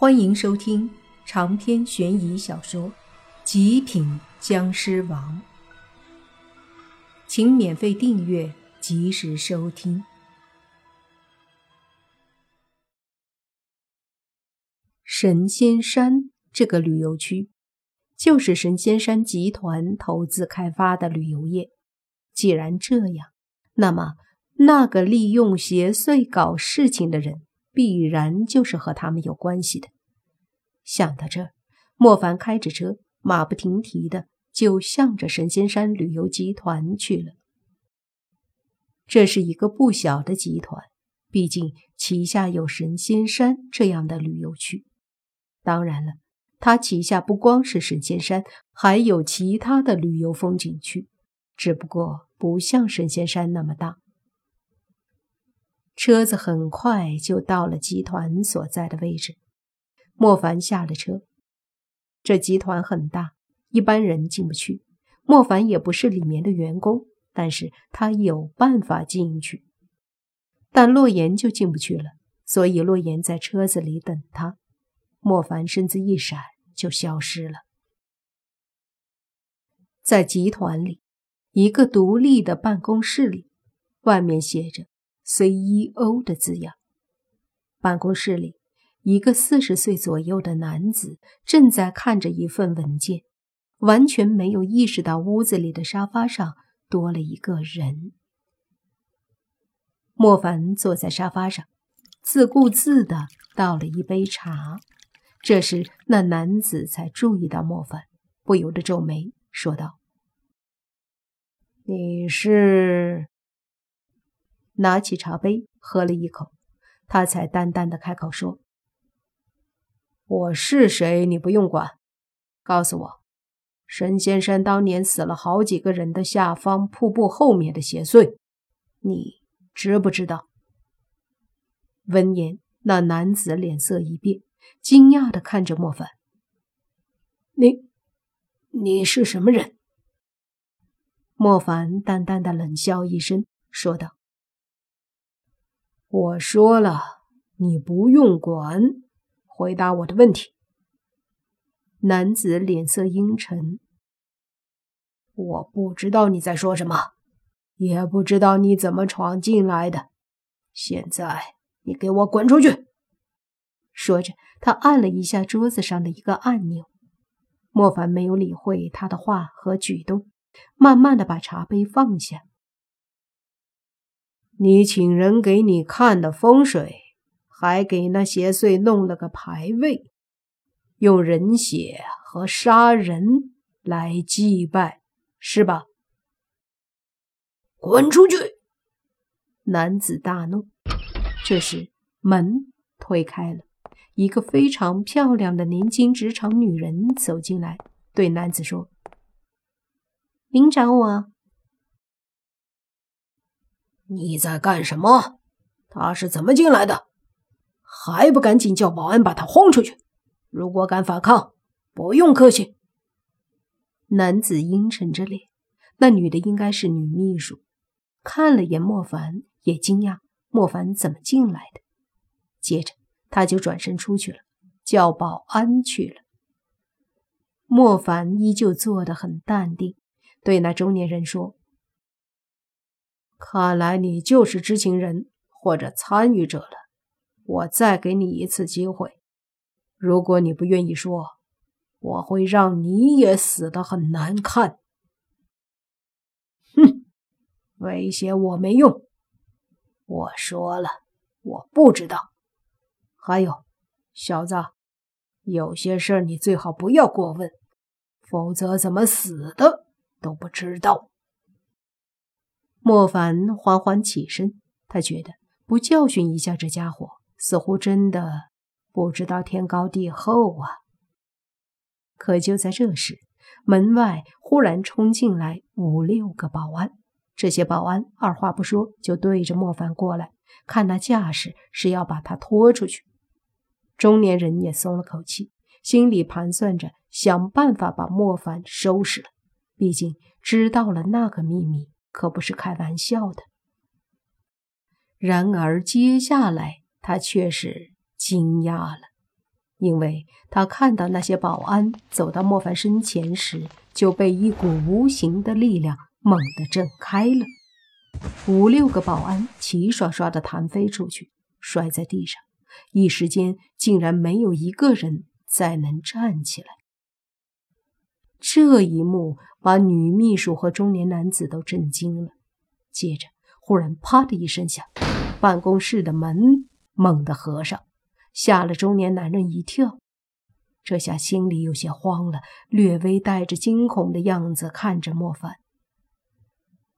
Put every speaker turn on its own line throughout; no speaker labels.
欢迎收听长篇悬疑小说《极品僵尸王》，请免费订阅，及时收听。神仙山这个旅游区，就是神仙山集团投资开发的旅游业。既然这样，那么那个利用邪祟搞事情的人。必然就是和他们有关系的。想到这，莫凡开着车，马不停蹄的就向着神仙山旅游集团去了。这是一个不小的集团，毕竟旗下有神仙山这样的旅游区。当然了，他旗下不光是神仙山，还有其他的旅游风景区，只不过不像神仙山那么大。车子很快就到了集团所在的位置。莫凡下了车。这集团很大，一般人进不去。莫凡也不是里面的员工，但是他有办法进去。但洛言就进不去了，所以洛言在车子里等他。莫凡身子一闪，就消失了。在集团里，一个独立的办公室里，外面写着。CEO 的字样。办公室里，一个四十岁左右的男子正在看着一份文件，完全没有意识到屋子里的沙发上多了一个人。莫凡坐在沙发上，自顾自的倒了一杯茶。这时，那男子才注意到莫凡，不由得皱眉说道：“
你是？”
拿起茶杯喝了一口，他才淡淡的开口说：“
我是谁？你不用管。告诉我，神仙山当年死了好几个人的下方瀑布后面的邪祟，你知不知道？”
闻言，那男子脸色一变，惊讶的看着莫凡：“
你，你是什么人？”
莫凡淡淡的冷笑一声，说道。
我说了，你不用管，回答我的问题。
男子脸色阴沉。
我不知道你在说什么，也不知道你怎么闯进来的。现在你给我滚出去！
说着，他按了一下桌子上的一个按钮。莫凡没有理会他的话和举动，慢慢的把茶杯放下。
你请人给你看的风水，还给那邪祟弄了个牌位，用人血和杀人来祭拜，是吧？滚出去！
男子大怒。这时门推开了，一个非常漂亮的年轻职场女人走进来，对男子说：“
您找我？”
你在干什么？他是怎么进来的？还不赶紧叫保安把他轰出去！如果敢反抗，不用客气。
男子阴沉着脸，那女的应该是女秘书，看了眼莫凡，也惊讶莫凡怎么进来的。接着他就转身出去了，叫保安去了。莫凡依旧坐得很淡定，对那中年人说。
看来你就是知情人或者参与者了。我再给你一次机会，如果你不愿意说，我会让你也死得很难看。哼，威胁我没用。我说了，我不知道。还有，小子，有些事你最好不要过问，否则怎么死的都不知道。
莫凡缓缓起身，他觉得不教训一下这家伙，似乎真的不知道天高地厚啊。可就在这时，门外忽然冲进来五六个保安，这些保安二话不说就对着莫凡过来，看那架势是要把他拖出去。中年人也松了口气，心里盘算着想办法把莫凡收拾了，毕竟知道了那个秘密。可不是开玩笑的。然而接下来他却是惊讶了。因为他看到那些保安走到莫凡身前时，就被一股无形的力量猛地震开了。五六个保安齐刷刷地弹飞出去，摔在地上，一时间竟然没有一个人再能站起来。这一幕把女秘书和中年男子都震惊了。接着，忽然“啪”的一声响，办公室的门猛地合上，吓了中年男人一跳。这下心里有些慌了，略微带着惊恐的样子看着莫凡。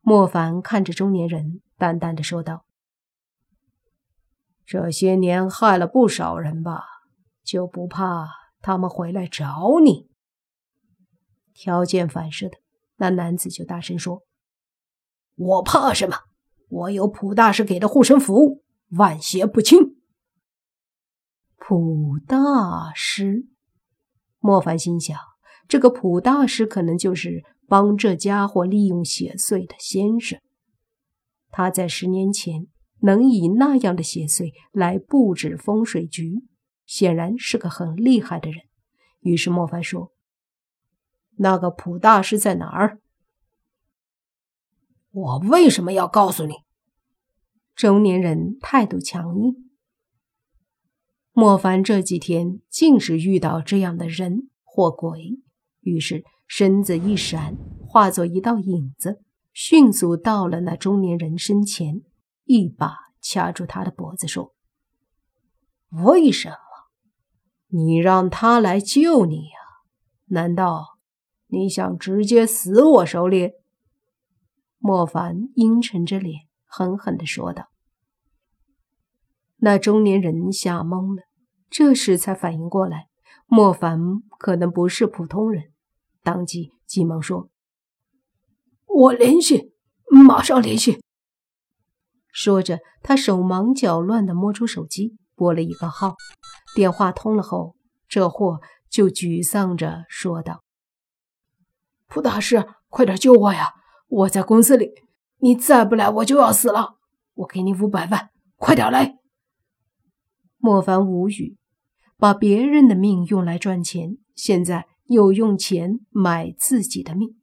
莫凡看着中年人，淡淡的说道：“
这些年害了不少人吧？就不怕他们回来找你？”
条件反射的，那男子就大声说：“
我怕什么？我有普大师给的护身符，万邪不侵。”
普大师，莫凡心想，这个普大师可能就是帮这家伙利用邪祟的先生。他在十年前能以那样的邪祟来布置风水局，显然是个很厉害的人。于是莫凡说。
那个普大师在哪儿？我为什么要告诉你？
中年人态度强硬。莫凡这几天尽是遇到这样的人或鬼，于是身子一闪，化作一道影子，迅速到了那中年人身前，一把掐住他的脖子，说：“
为什么你让他来救你呀？难道？”你想直接死我手里？
莫凡阴沉着脸，狠狠地说道。那中年人吓懵了，这时才反应过来，莫凡可能不是普通人，当即急忙说：“
我联系，马上联系。”
说着，他手忙脚乱地摸出手机，拨了一个号。电话通了后，这货就沮丧着说道。
普大师，快点救我呀！我在公司里，你再不来，我就要死了。我给你五百万，快点来！
莫凡无语，把别人的命用来赚钱，现在又用钱买自己的命。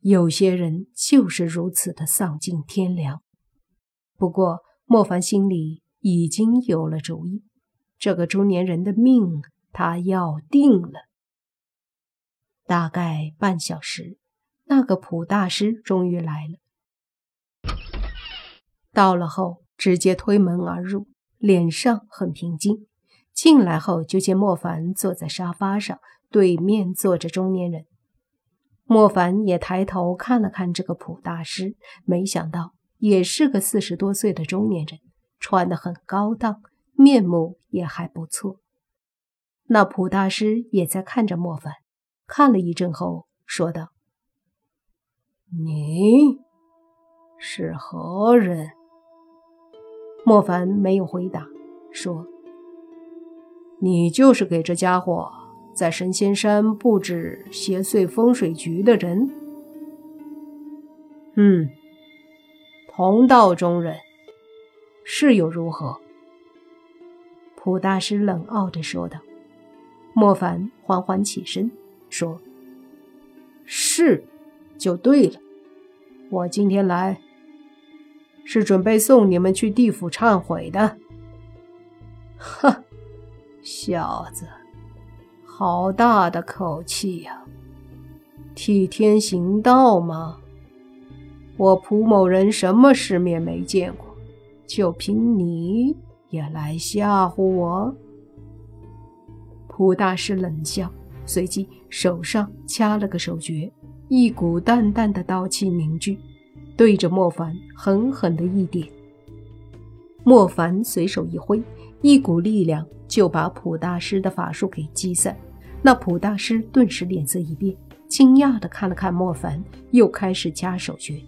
有些人就是如此的丧尽天良。不过，莫凡心里已经有了主意，这个中年人的命他要定了。大概半小时，那个普大师终于来了。到了后，直接推门而入，脸上很平静。进来后，就见莫凡坐在沙发上，对面坐着中年人。莫凡也抬头看了看这个普大师，没想到也是个四十多岁的中年人，穿得很高档，面目也还不错。那普大师也在看着莫凡。看了一阵后，说道：“
你是何人？”
莫凡没有回答，说：“
你就是给这家伙在神仙山布置邪祟风水局的人。”“
嗯，
同道中人，是又如何？”
普大师冷傲着说道。莫凡缓缓起身。说：“
是，就对了。我今天来，是准备送你们去地府忏悔的。”哼，小子，好大的口气呀！替天行道吗？我蒲某人什么世面没见过，就凭你也来吓唬我？
蒲大师冷笑。随即手上掐了个手诀，一股淡淡的刀气凝聚，对着莫凡狠狠的一点。莫凡随手一挥，一股力量就把普大师的法术给击散。那普大师顿时脸色一变，惊讶的看了看莫凡，又开始掐手诀。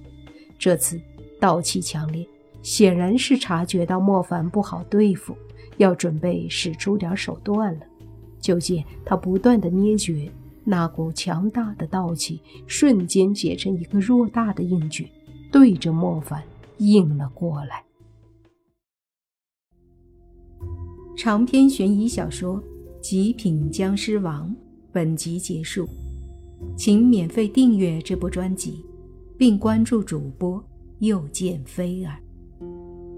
这次道气强烈，显然是察觉到莫凡不好对付，要准备使出点手段了。就见他不断的捏诀，那股强大的道气瞬间结成一个偌大的硬诀，对着莫凡应了过来。长篇悬疑小说《极品僵尸王》本集结束，请免费订阅这部专辑，并关注主播又见菲儿，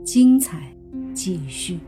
精彩继续。